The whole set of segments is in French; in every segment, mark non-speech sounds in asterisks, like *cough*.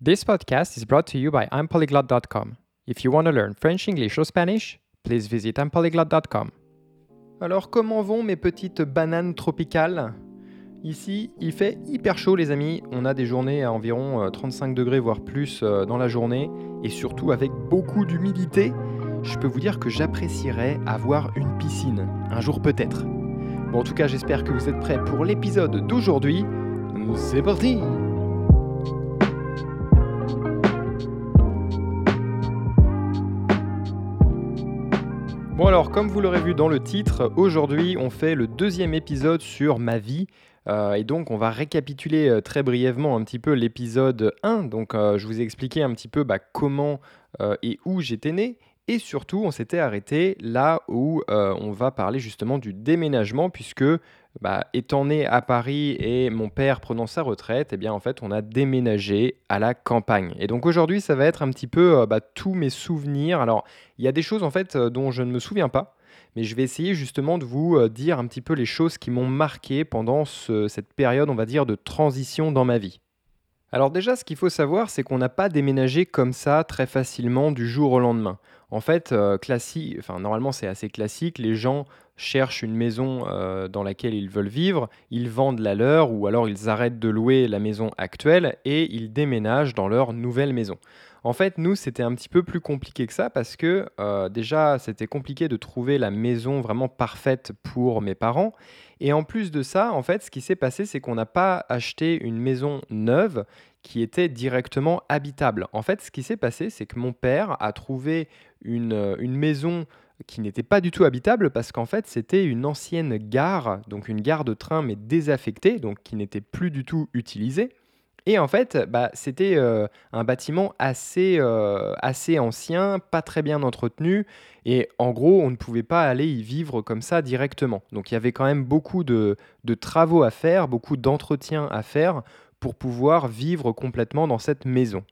This podcast is brought to you by I'mPolyglot.com. If you want to learn French, English, or Spanish, please visit I'mPolyglot.com. Alors, comment vont mes petites bananes tropicales? Ici, il fait hyper chaud, les amis. On a des journées à environ 35 euh, degrés, voire plus euh, dans la journée, et surtout avec beaucoup d'humidité. Je peux vous dire que j'apprécierais avoir une piscine, un jour peut-être. Bon, en tout cas, j'espère que vous êtes prêts pour l'épisode d'aujourd'hui. C'est parti Bon alors, comme vous l'aurez vu dans le titre, aujourd'hui on fait le deuxième épisode sur ma vie. Euh, et donc on va récapituler euh, très brièvement un petit peu l'épisode 1. Donc euh, je vous ai expliqué un petit peu bah, comment et où j'étais né. Et surtout, on s'était arrêté là où on va parler justement du déménagement, puisque bah, étant né à Paris et mon père prenant sa retraite, eh bien en fait on a déménagé à la campagne. Et donc aujourd'hui ça va être un petit peu bah, tous mes souvenirs. Alors il y a des choses en fait dont je ne me souviens pas, mais je vais essayer justement de vous dire un petit peu les choses qui m'ont marqué pendant cette période on va dire de transition dans ma vie. Alors déjà, ce qu'il faut savoir, c'est qu'on n'a pas déménagé comme ça très facilement du jour au lendemain. En fait, euh, classique, enfin, normalement c'est assez classique, les gens cherchent une maison euh, dans laquelle ils veulent vivre, ils vendent la leur ou alors ils arrêtent de louer la maison actuelle et ils déménagent dans leur nouvelle maison. En fait, nous, c'était un petit peu plus compliqué que ça parce que euh, déjà, c'était compliqué de trouver la maison vraiment parfaite pour mes parents. Et en plus de ça, en fait, ce qui s'est passé, c'est qu'on n'a pas acheté une maison neuve qui était directement habitable. En fait, ce qui s'est passé, c'est que mon père a trouvé une, euh, une maison qui n'était pas du tout habitable parce qu'en fait c'était une ancienne gare, donc une gare de train mais désaffectée, donc qui n'était plus du tout utilisée. Et en fait, bah, c'était euh, un bâtiment assez, euh, assez ancien, pas très bien entretenu. Et en gros, on ne pouvait pas aller y vivre comme ça directement. Donc il y avait quand même beaucoup de, de travaux à faire, beaucoup d'entretien à faire pour pouvoir vivre complètement dans cette maison.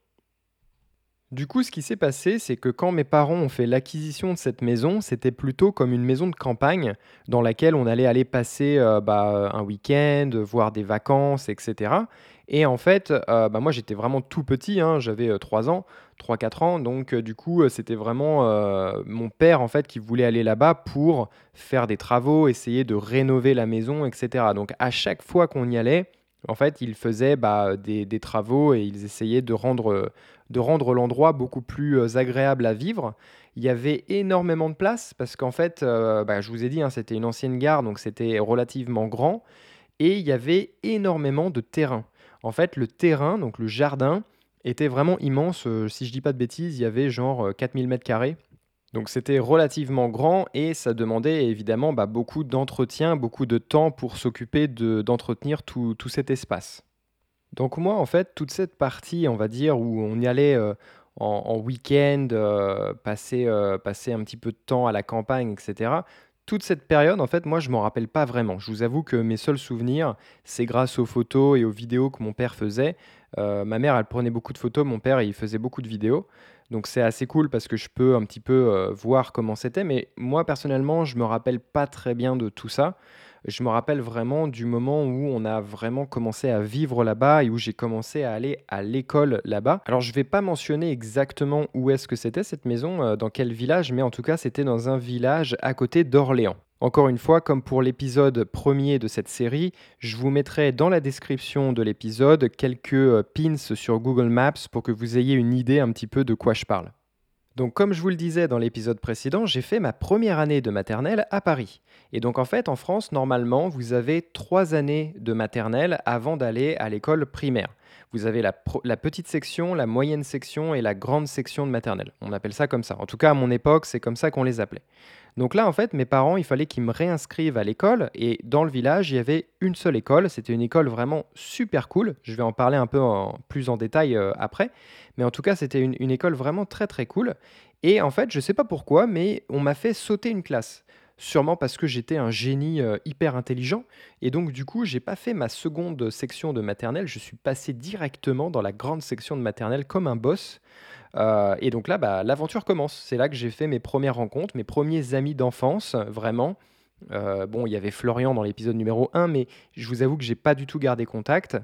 Du coup, ce qui s'est passé, c'est que quand mes parents ont fait l'acquisition de cette maison, c'était plutôt comme une maison de campagne dans laquelle on allait aller passer euh, bah, un week-end, voir des vacances, etc. Et en fait, euh, bah, moi j'étais vraiment tout petit, hein, j'avais 3 euh, ans, 3-4 ans, donc du coup c'était vraiment mon père en fait qui voulait aller là-bas pour faire des travaux, essayer de rénover la maison, etc. Donc à chaque fois qu'on y allait, en fait, ils faisaient bah, des, travaux et ils essayaient de rendre, l'endroit beaucoup plus euh, agréable à vivre. Il y avait énormément de place parce qu'en fait, euh, bah, je vous ai dit, hein, c'était une ancienne gare, donc c'était relativement grand. Et il y avait énormément de terrain. En fait, le terrain, donc le jardin, était vraiment immense. Euh, si je dis pas de bêtises, il y avait genre 4000 mètres carrés. Donc c'était relativement grand et ça demandait évidemment bah, beaucoup d'entretien, beaucoup de temps pour s'occuper d'entretenir tout, cet espace. Donc moi en fait toute cette partie on va dire où on y allait euh, en, week-end, euh, passer, euh, passer un petit peu de temps à la campagne, etc. Toute cette période, en fait, moi, je m'en rappelle pas vraiment. Je vous avoue que mes seuls souvenirs, c'est grâce aux photos et aux vidéos que mon père faisait. ma mère, elle prenait beaucoup de photos, mon père, il faisait beaucoup de vidéos. Donc c'est assez cool parce que je peux un petit peu euh, voir comment c'était. Mais moi personnellement, je me rappelle pas très bien de tout ça. Je me rappelle vraiment du moment où on a vraiment commencé à vivre là-bas et où j'ai commencé à aller à l'école là-bas. Alors je vais pas mentionner exactement où est-ce que c'était cette maison, euh, dans quel village, mais en tout cas c'était dans un village à côté d'Orléans. Encore une fois, comme pour l'épisode premier de cette série, je vous mettrai dans la description de l'épisode quelques euh, pins sur Google Maps pour que vous ayez une idée un petit peu de quoi je parle. Donc comme je vous le disais dans l'épisode précédent, j'ai fait ma première année de maternelle à Paris. Et donc en fait, en France, normalement, vous avez trois années de maternelle avant d'aller à l'école primaire. Vous avez la, petite section, la moyenne section et la grande section de maternelle. On appelle ça comme ça. En tout cas, à mon époque, c'est comme ça qu'on les appelait. Donc là, en fait, mes parents, il fallait qu'ils me réinscrivent à l'école. Et dans le village, il y avait une seule école. C'était une école vraiment super cool. Je vais en parler un peu plus en détail euh, après. Mais en tout cas, c'était une, une, école vraiment très très cool. Et en fait, je ne sais pas pourquoi, mais on m'a fait sauter une classe. Sûrement parce que j'étais un génie euh, hyper intelligent. Et donc, du coup, j'ai pas fait ma seconde section de maternelle. Je suis passé directement dans la grande section de maternelle comme un boss. Euh, et donc là, bah, l'aventure commence. C'est là que j'ai fait mes premières rencontres, mes premiers amis d'enfance, vraiment. Euh, bon, il y avait Florian dans l'épisode numéro 1, mais je vous avoue que j'ai pas du tout gardé contact.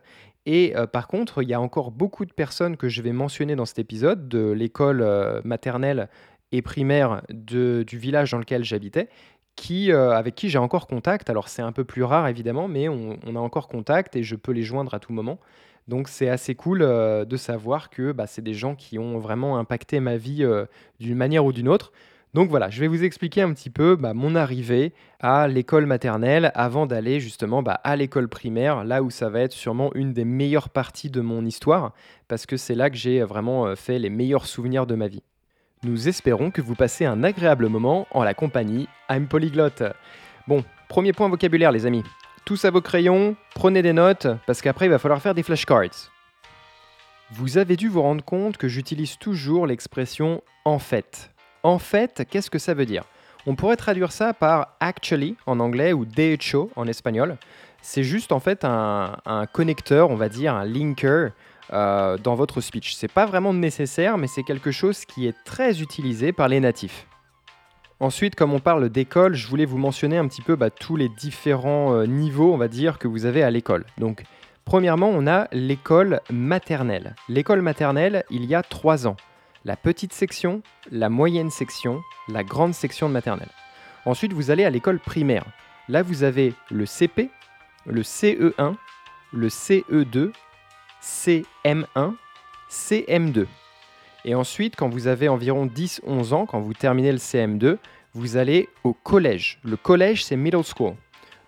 Et par contre, il y a encore beaucoup de personnes que je vais mentionner dans cet épisode de l'école maternelle et primaire du village dans lequel j'habitais, qui, avec qui j'ai encore contact. Alors c'est un peu plus rare évidemment, mais on, a encore contact et je peux les joindre à tout moment. Donc c'est assez cool de savoir que bah, c'est des gens qui ont vraiment impacté ma vie d'une manière ou d'une autre. Donc voilà, je vais vous expliquer un petit peu bah, mon arrivée à l'école maternelle avant d'aller justement bah, à l'école primaire, là où ça va être sûrement une des meilleures parties de mon histoire, parce que c'est là que j'ai vraiment euh, fait les meilleurs souvenirs de ma vie. Nous espérons que vous passez un agréable moment en la compagnie I'm Polyglotte. Bon, premier point vocabulaire les amis. Tous à vos crayons, prenez des notes, parce qu'après il va falloir faire des flashcards. Vous avez dû vous rendre compte que j'utilise toujours l'expression en fait. En fait, qu'est-ce que ça veut dire? On pourrait traduire ça par actually en anglais ou de hecho en espagnol. C'est juste en fait un, connecteur, on va dire, un linker euh, dans votre speech. C'est pas vraiment nécessaire, mais c'est quelque chose qui est très utilisé par les natifs. Ensuite, comme on parle d'école, je voulais vous mentionner un petit peu bah, tous les différents euh, niveaux, on va dire, que vous avez à l'école. Donc, premièrement, on a l'école maternelle. L'école maternelle, il y a trois ans la petite section, la moyenne section, la grande section de maternelle. Ensuite, vous allez à l'école primaire. Là, vous avez le CP, le CE1, le CE2, CM1, CM2. Et ensuite, quand vous avez environ 10-11 ans, quand vous terminez le CM2, vous allez au collège. Le collège, c'est middle school.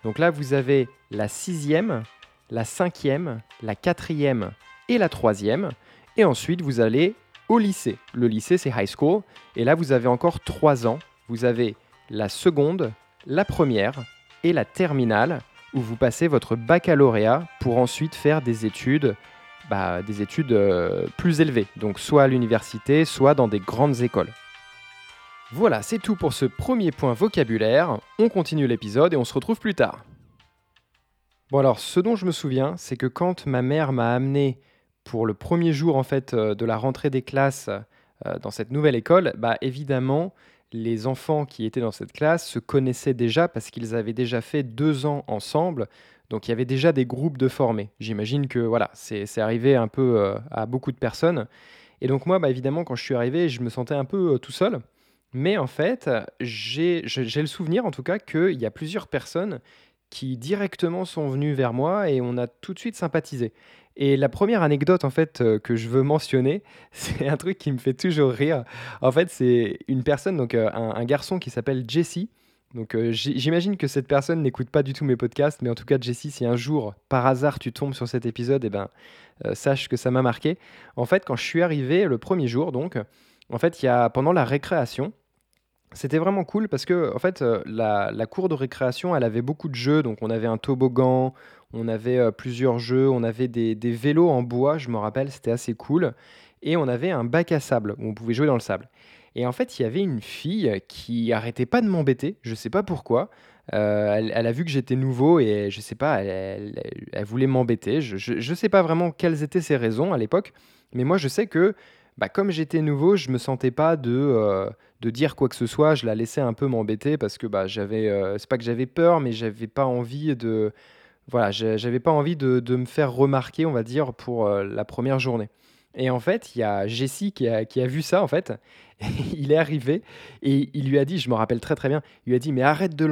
Donc là, vous avez la sixième, la cinquième, la quatrième et la troisième. Et ensuite, vous allez au lycée. Le lycée, c'est high school. Et là, vous avez encore trois ans. Vous avez la seconde, la première et la terminale, où vous passez votre baccalauréat pour ensuite faire des études, bah, des études euh, plus élevées. Donc soit à l'université, soit dans des grandes écoles. Voilà, c'est tout pour ce premier point vocabulaire. On continue l'épisode et on se retrouve plus tard. Bon alors, ce dont je me souviens, c'est que quand ma mère m'a amené pour le premier jour en fait euh, de la rentrée des classes euh, dans cette nouvelle école, bah évidemment les enfants qui étaient dans cette classe se connaissaient déjà parce qu'ils avaient déjà fait deux ans ensemble. Donc il y avait déjà des groupes de formés. J'imagine que voilà, c'est arrivé un peu euh, à beaucoup de personnes. Et donc moi, bah, évidemment, quand je suis arrivé, je me sentais un peu tout seul. Mais en fait, j'ai le souvenir en tout cas qu'il y a plusieurs personnes qui directement sont venues vers moi et on a tout de suite sympathisé. Et la première anecdote en fait euh, que je veux mentionner, *laughs* c'est un truc qui me fait toujours rire. En fait, c'est une personne, donc euh, un, garçon qui s'appelle Jesse. Donc euh, j'imagine que cette personne n'écoute pas du tout mes podcasts, mais en tout cas Jesse, si un jour par hasard tu tombes sur cet épisode, eh ben sache que ça m'a marqué. En fait, quand je suis arrivé le premier jour, donc en fait, il y a pendant la récréation, c'était vraiment cool parce que en fait la, la, cour de récréation, elle avait beaucoup de jeux, donc on avait un toboggan, on avait euh, plusieurs jeux, on avait des, vélos en bois, je me rappelle, c'était assez cool. Et on avait un bac à sable où on pouvait jouer dans le sable. Et en fait, il y avait une fille qui arrêtait pas de m'embêter, je sais pas pourquoi. Euh, elle, a vu que j'étais nouveau et je sais pas, elle, voulait m'embêter. Je, ne sais pas vraiment quelles étaient ses raisons à l'époque, mais moi je sais que bah, comme j'étais nouveau, je me sentais pas de, euh, de dire quoi que ce soit. Je la laissais un peu m'embêter parce que bah, j'avais, c'est pas que j'avais peur, mais j'avais pas envie de voilà, j'avais pas envie de, me faire remarquer, on va dire, pour euh, la première journée. Et en fait, il y a Jessie qui a, vu ça, en fait. *laughs* il est arrivé et il lui a dit, je me rappelle très très bien, il lui a dit, mais arrête de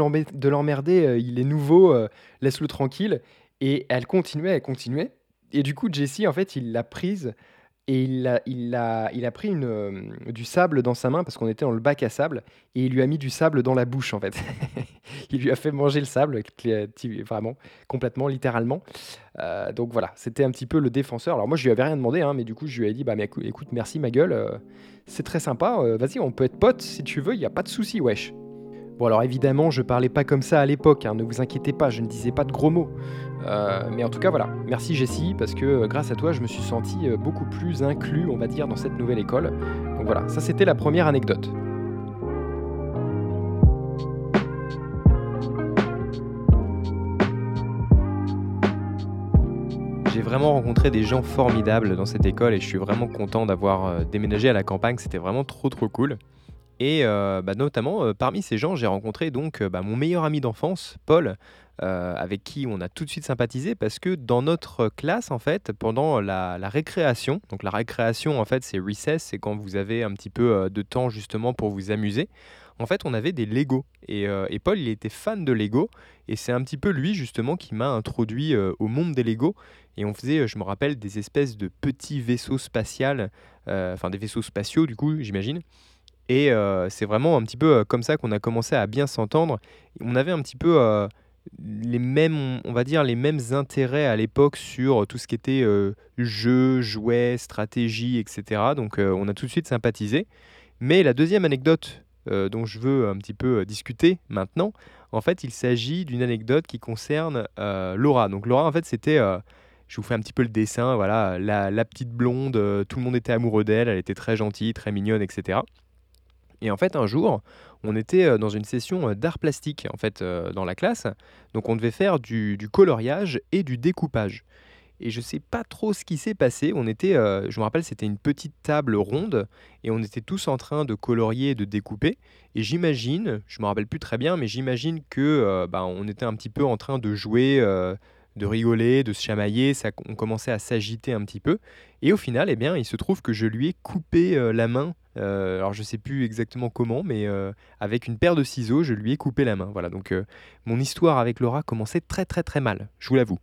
l'emmerder, euh, il est nouveau, euh, laisse-le tranquille. Et elle continuait, elle continuait. Et du coup, Jessie, en fait, il l'a prise et il a, il a, il a pris euh, du sable dans sa main parce qu'on était dans le bac à sable et il lui a mis du sable dans la bouche en fait. *laughs* il lui a fait manger le sable, vraiment, complètement, littéralement. Euh, donc voilà, c'était un petit peu le défenseur. Alors moi je lui avais rien demandé, hein, mais du coup je lui ai dit bah mais écoute, merci ma gueule, euh, c'est très sympa. Vas-y, on peut être potes si tu veux, il y a pas de souci, wesh. Bon alors évidemment, je parlais pas comme ça à l'époque, hein, ne vous inquiétez pas, je ne disais pas de gros mots. Euh, mais en tout cas voilà, merci Jessie, parce que euh, grâce à toi, je me suis senti euh, beaucoup plus inclus, on va dire, dans cette nouvelle école. Donc voilà, ça c'était la première anecdote. J'ai vraiment rencontré des gens formidables dans cette école et je suis vraiment content d'avoir déménagé à la campagne, c'était vraiment trop trop cool. Et bah, notamment, parmi ces gens, j'ai rencontré donc bah, mon meilleur ami d'enfance, Paul, avec qui on a tout de suite sympathisé parce que dans notre classe, en fait, pendant la, récréation, donc la récréation, en fait, c'est recess, c'est quand vous avez un petit peu de temps justement pour vous amuser. En fait, on avait des Lego et, Paul, il était fan de Lego et c'est un petit peu lui justement qui m'a introduit au monde des Lego et on faisait, je me rappelle, des espèces de petits vaisseaux spatials, enfin des vaisseaux spatiaux du coup, j'imagine. Et c'est vraiment un petit peu comme ça qu'on a commencé à bien s'entendre. On avait un petit peu les mêmes, on va dire, les mêmes intérêts à l'époque sur tout ce qui était jeux, jouets, stratégie, etc. Donc on a tout de suite sympathisé. Mais la deuxième anecdote dont je veux un petit peu discuter maintenant, en fait, il s'agit d'une anecdote qui concerne Laura. Donc Laura, en fait, c'était je vous fais un petit peu le dessin, voilà, la petite blonde, tout le monde était amoureux d'elle, elle était très gentille, très mignonne, etc. Et en fait, un jour, on était euh, dans une session euh, d'art plastique en fait euh, dans la classe. Donc on devait faire du, coloriage et du découpage. Et je ne sais pas trop ce qui s'est passé. On était, je me rappelle, c'était une petite table ronde et on était tous en train de colorier et de découper. Et j'imagine, je me rappelle plus très bien, mais j'imagine que bah, on était un petit peu en train de jouer de rigoler, de se chamailler, ça, on commençait à s'agiter un petit peu. Et au final, eh bien, il se trouve que je lui ai coupé la main euh, alors je sais plus exactement comment, mais euh, avec une paire de ciseaux, je lui ai coupé la main. Voilà, donc euh, mon histoire avec Laura commençait très très très mal, je vous l'avoue.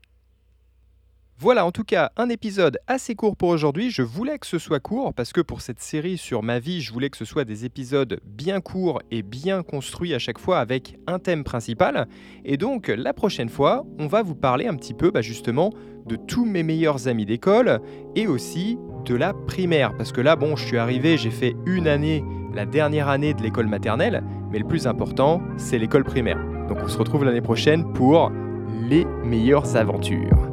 Voilà, en tout cas, un épisode assez court pour aujourd'hui. Je voulais que ce soit court parce que pour cette série sur ma vie, je voulais que ce soit des épisodes bien courts et bien construits à chaque fois avec un thème principal. Et donc, la prochaine fois, on va vous parler un petit peu bah, justement de tous mes meilleurs amis d'école et aussi de la primaire. Parce que là, bon, je suis arrivé, j'ai fait une année, la dernière année de l'école maternelle, mais le plus important, c'est l'école primaire. Donc on se retrouve l'année prochaine pour les meilleures aventures.